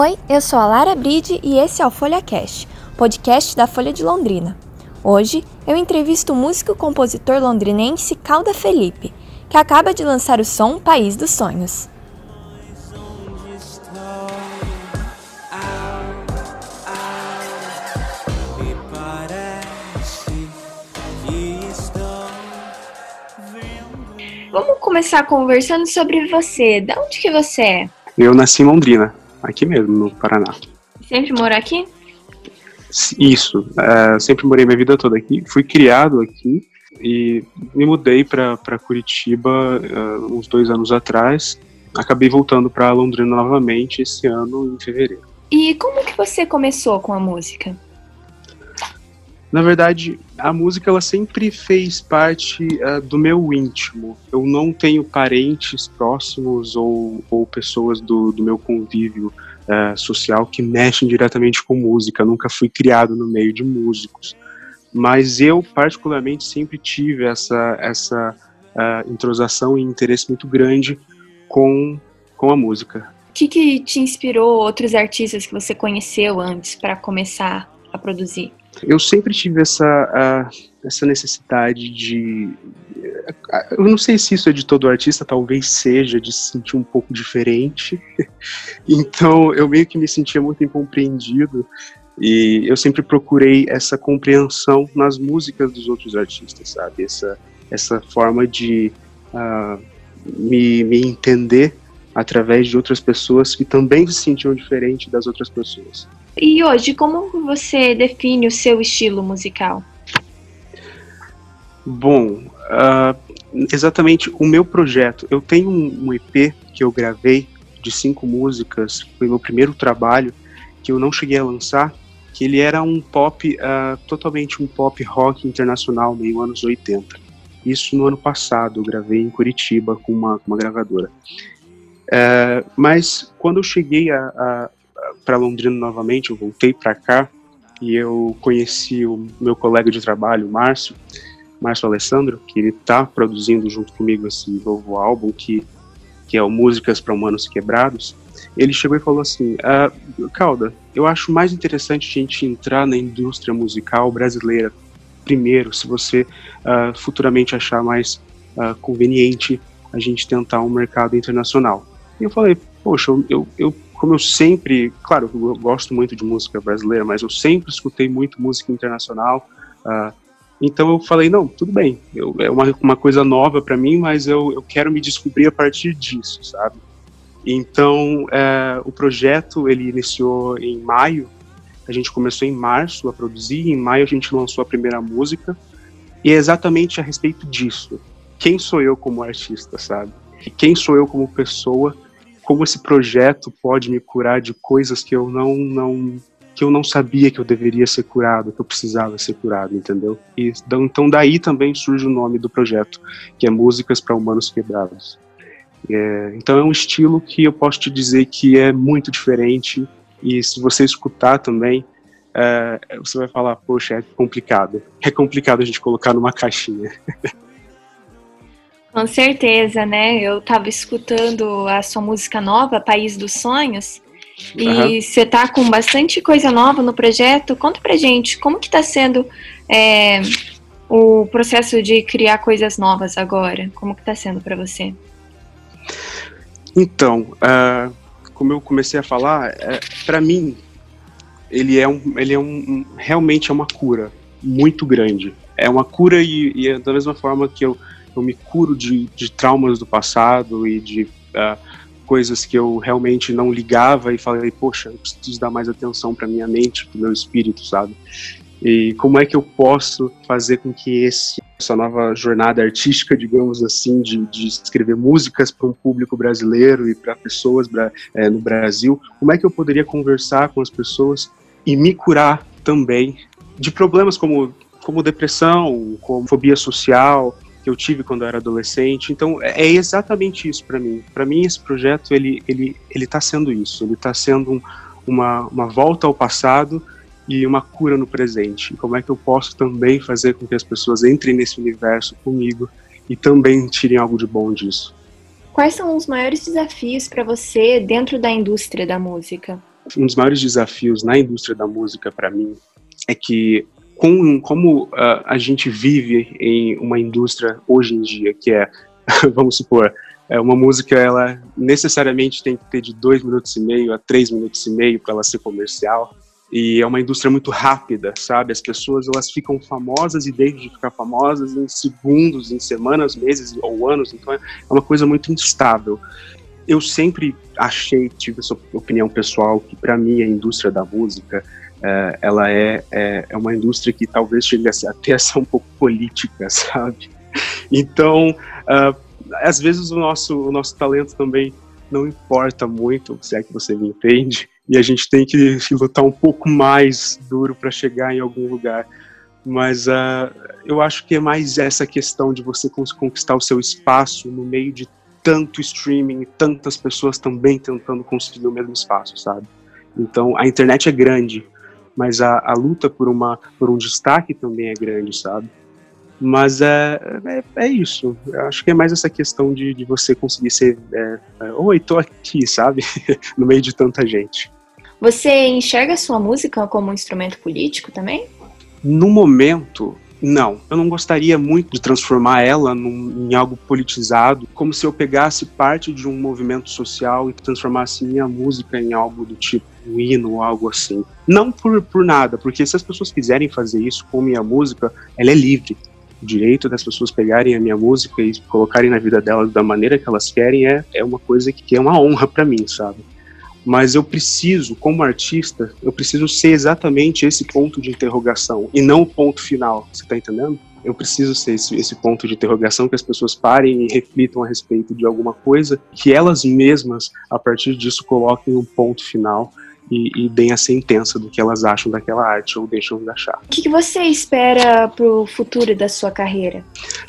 Oi, eu sou a Lara Bride e esse é o Folha Cast, podcast da Folha de Londrina. Hoje eu entrevisto o músico e compositor londrinense Calda Felipe, que acaba de lançar o som País dos Sonhos. Vamos começar conversando sobre você. De onde que você é? Eu nasci em Londrina, aqui mesmo, no Paraná. Sempre morou aqui? Isso, uh, sempre morei minha vida toda aqui. Fui criado aqui e me mudei para Curitiba uh, uns dois anos atrás. Acabei voltando para Londrina novamente esse ano, em fevereiro. E como que você começou com a música? Na verdade, a música ela sempre fez parte uh, do meu íntimo. Eu não tenho parentes próximos ou, ou pessoas do, do meu convívio uh, social que mexem diretamente com música. Eu nunca fui criado no meio de músicos. Mas eu, particularmente, sempre tive essa, essa uh, e interesse muito grande com, com a música. O que, que te inspirou outros artistas que você conheceu antes para começar a produzir? Eu sempre tive essa, essa necessidade de. Eu não sei se isso é de todo artista, talvez seja, de se sentir um pouco diferente. então eu meio que me sentia muito incompreendido e eu sempre procurei essa compreensão nas músicas dos outros artistas, sabe? Essa, essa forma de uh, me, me entender através de outras pessoas que também se sentiam diferente das outras pessoas. E hoje, como você define o seu estilo musical? Bom, uh, exatamente o meu projeto. Eu tenho um, EP que eu gravei de cinco músicas, foi meu primeiro trabalho, que eu não cheguei a lançar, que ele era um pop, uh, totalmente um pop rock internacional, meio anos 80. Isso no ano passado, eu gravei em Curitiba com uma, uma gravadora. Uh, mas quando eu cheguei a, a, para Londrina novamente, eu voltei para cá e eu conheci o meu colega de trabalho, Márcio, Márcio Alessandro, que ele está produzindo junto comigo esse novo álbum que que é o Músicas para Humanos Quebrados. Ele chegou e falou assim: ah, Calda, eu acho mais interessante a gente entrar na indústria musical brasileira primeiro, se você uh, futuramente achar mais uh, conveniente a gente tentar um mercado internacional. E eu falei, poxa, eu, eu como eu sempre, claro, eu gosto muito de música brasileira, mas eu sempre escutei muito música internacional. Uh, então eu falei, não, tudo bem, eu, é uma, uma coisa nova para mim, mas eu, eu quero me descobrir a partir disso, sabe? Então é, o projeto ele iniciou em maio, a gente começou em março a produzir, em maio a gente lançou a primeira música, e é exatamente a respeito disso. Quem sou eu como artista, sabe? Quem sou eu como pessoa como esse projeto pode me curar de coisas que eu não não que eu não sabia que eu deveria ser curado, que eu precisava ser curado, entendeu? E então daí também surge o nome do projeto, que é Músicas para Humanos Quebrados. É, então é um estilo que eu posso te dizer que é muito diferente e se você escutar também, é, você vai falar, poxa, é complicado. É complicado a gente colocar numa caixinha. Com certeza, né? Eu estava escutando a sua música nova, País dos Sonhos, e você uhum. tá com bastante coisa nova no projeto. Conta pra gente como que tá sendo é, o processo de criar coisas novas agora. Como que tá sendo para você? Então, uh, como eu comecei a falar, é, para mim ele é um, ele é um, um, realmente é uma cura muito grande. É uma cura e, e é da mesma forma que eu eu me curo de, de traumas do passado e de uh, coisas que eu realmente não ligava e falei, poxa, eu preciso dar mais atenção para minha mente, para meu espírito, sabe? E como é que eu posso fazer com que esse, essa nova jornada artística, digamos assim, de, de escrever músicas para um público brasileiro e para pessoas é, no Brasil, como é que eu poderia conversar com as pessoas e me curar também de problemas como, como depressão, como fobia social, que eu tive quando eu era adolescente. Então é, é exatamente isso para mim. Para mim esse projeto ele ele ele está sendo isso. Ele está sendo um, uma uma volta ao passado e uma cura no presente. Como é que eu posso também fazer com que as pessoas entrem nesse universo comigo e também tirem algo de bom disso? Quais são os maiores desafios para você dentro da indústria da música? um dos maiores desafios na indústria da música para mim é que com, como uh, a gente vive em uma indústria hoje em dia que é, vamos supor, é uma música ela necessariamente tem que ter de dois minutos e meio a três minutos e meio para ela ser comercial e é uma indústria muito rápida, sabe? As pessoas elas ficam famosas e deixam de ficar famosas em segundos, em semanas, meses ou anos. Então é uma coisa muito instável. Eu sempre achei, tive essa opinião pessoal, que para mim a indústria da música é, ela é, é, é, uma indústria que talvez chegue até a ser um pouco política, sabe? Então, uh, às vezes o nosso, o nosso talento também não importa muito, se é que você me entende, e a gente tem que lutar um pouco mais duro para chegar em algum lugar. Mas uh, eu acho que é mais essa questão de você conquistar o seu espaço no meio de tanto streaming, tantas pessoas também tentando conseguir o mesmo espaço, sabe? Então a internet é grande, mas a, a luta por, uma, por um destaque também é grande, sabe? Mas é, é, é, isso. Eu acho que é mais essa questão de, de você conseguir ser. É, é, Oi, tô aqui, sabe? no meio de tanta gente. Você enxerga a sua música como um instrumento político também? No momento, não. Eu não gostaria muito de transformar ela num, em algo politizado, como se eu pegasse parte de um movimento social e transformasse minha música em algo do tipo um hino ou algo assim. Não por, por nada, porque se as pessoas quiserem fazer isso com minha música, ela é livre o direito das pessoas pegarem a minha música e colocarem na vida delas da maneira que elas querem é, é uma coisa que é uma honra para mim, sabe? Mas eu preciso, como artista, eu preciso ser exatamente esse ponto de interrogação e não o ponto final, você tá entendendo? Eu preciso ser esse, esse ponto de interrogação que as pessoas parem e reflitam a respeito de alguma coisa, que elas mesmas, a partir disso, coloquem um ponto final e, e deem a sentença do que elas acham daquela arte ou deixam de achar. O que, que você espera para o futuro da sua carreira?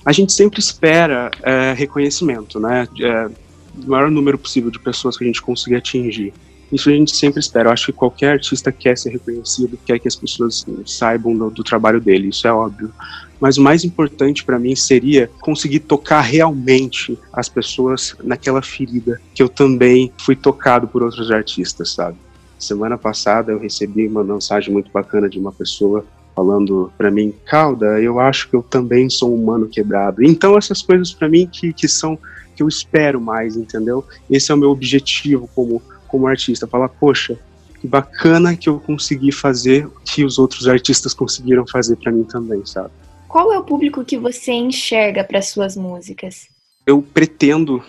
A gente sempre espera é, reconhecimento, né? É, o maior número possível de pessoas que a gente consiga atingir. Isso a gente sempre espera. Eu acho que qualquer artista quer ser reconhecido, quer que as pessoas saibam do, do trabalho dele, isso é óbvio. Mas o mais importante para mim seria conseguir tocar realmente as pessoas naquela ferida que eu também fui tocado por outros artistas, sabe? Semana passada eu recebi uma mensagem muito bacana de uma pessoa falando para mim, Calda, eu acho que eu também sou um humano quebrado. Então essas coisas para mim que, que são que eu espero mais, entendeu? Esse é o meu objetivo como como artista, falar, poxa, que bacana que eu consegui fazer o que os outros artistas conseguiram fazer para mim também, sabe? Qual é o público que você enxerga para suas músicas? Eu pretendo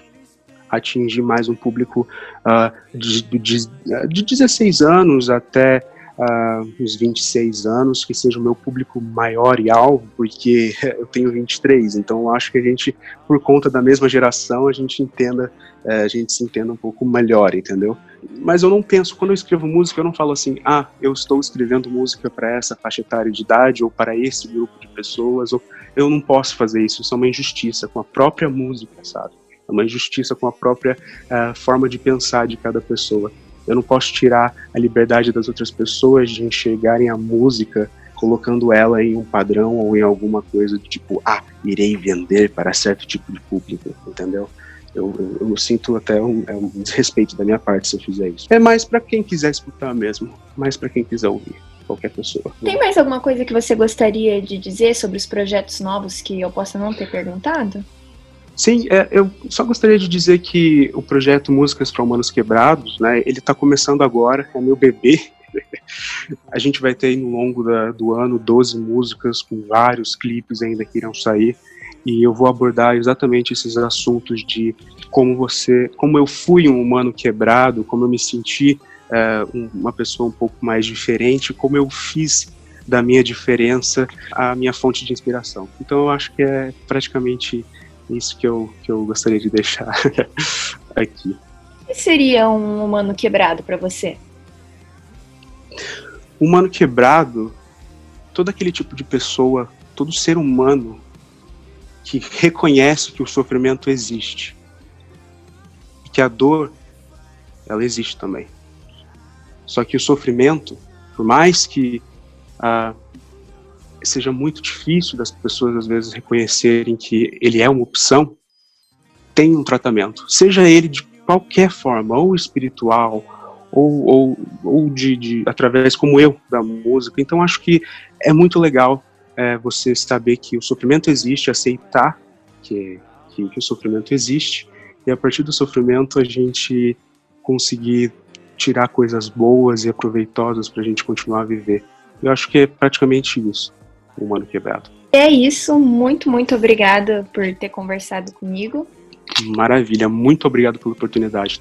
atingir mais um público uh, de, de, de 16 anos até uh, uns 26 anos, que seja o meu público maior e alvo, porque eu tenho 23, então eu acho que a gente, por conta da mesma geração, a gente entenda, uh, a gente se entenda um pouco melhor, entendeu? Mas eu não penso, quando eu escrevo música, eu não falo assim, ah, eu estou escrevendo música para essa faixa etária de idade ou para esse grupo de pessoas, ou eu não posso fazer isso, isso é uma injustiça com a própria música, sabe? É uma injustiça com a própria uh, forma de pensar de cada pessoa. Eu não posso tirar a liberdade das outras pessoas de enxergarem a música colocando ela em um padrão ou em alguma coisa do tipo, ah, irei vender para certo tipo de público, entendeu? Eu, eu, eu sinto até um, é um, desrespeito da minha parte se eu fizer isso. É mais para quem quiser escutar mesmo, mais para quem quiser ouvir, qualquer pessoa. Tem mais alguma coisa que você gostaria de dizer sobre os projetos novos que eu possa não ter perguntado? Sim, é, eu só gostaria de dizer que o projeto Músicas para Humanos Quebrados, né, ele está começando agora, é meu bebê. A gente vai ter no longo da, do ano 12 músicas com vários clipes ainda que irão sair e eu vou abordar exatamente esses assuntos de como você, como eu fui um humano quebrado, como eu me senti é, uma pessoa um pouco mais diferente, como eu fiz da minha diferença a minha fonte de inspiração. Então eu acho que é praticamente isso que eu, que eu gostaria de deixar aqui. O que seria um humano quebrado para você? Humano quebrado, todo aquele tipo de pessoa, todo ser humano que reconhece que o sofrimento existe e que a dor ela existe também. Só que o sofrimento, por mais que ah, seja muito difícil das pessoas às vezes reconhecerem que ele é uma opção, tem um tratamento, seja ele de qualquer forma, ou espiritual, ou, ou, ou de, de, através como eu da música. Então acho que é muito legal é, você saber que o sofrimento existe, aceitar que, que, que, o sofrimento existe e a partir do sofrimento a gente conseguir tirar coisas boas e aproveitosas para a gente continuar a viver. Eu acho que é praticamente isso, Humano Quebrado. É isso, muito, muito obrigada por ter conversado comigo. Maravilha, muito obrigado pela oportunidade.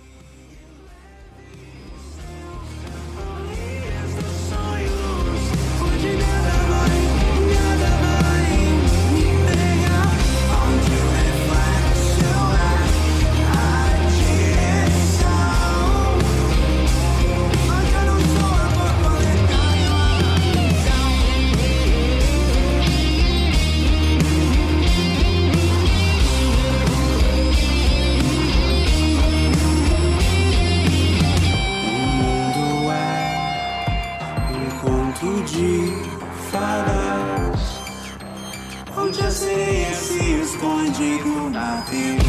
Onde a sereia se esconde do navio.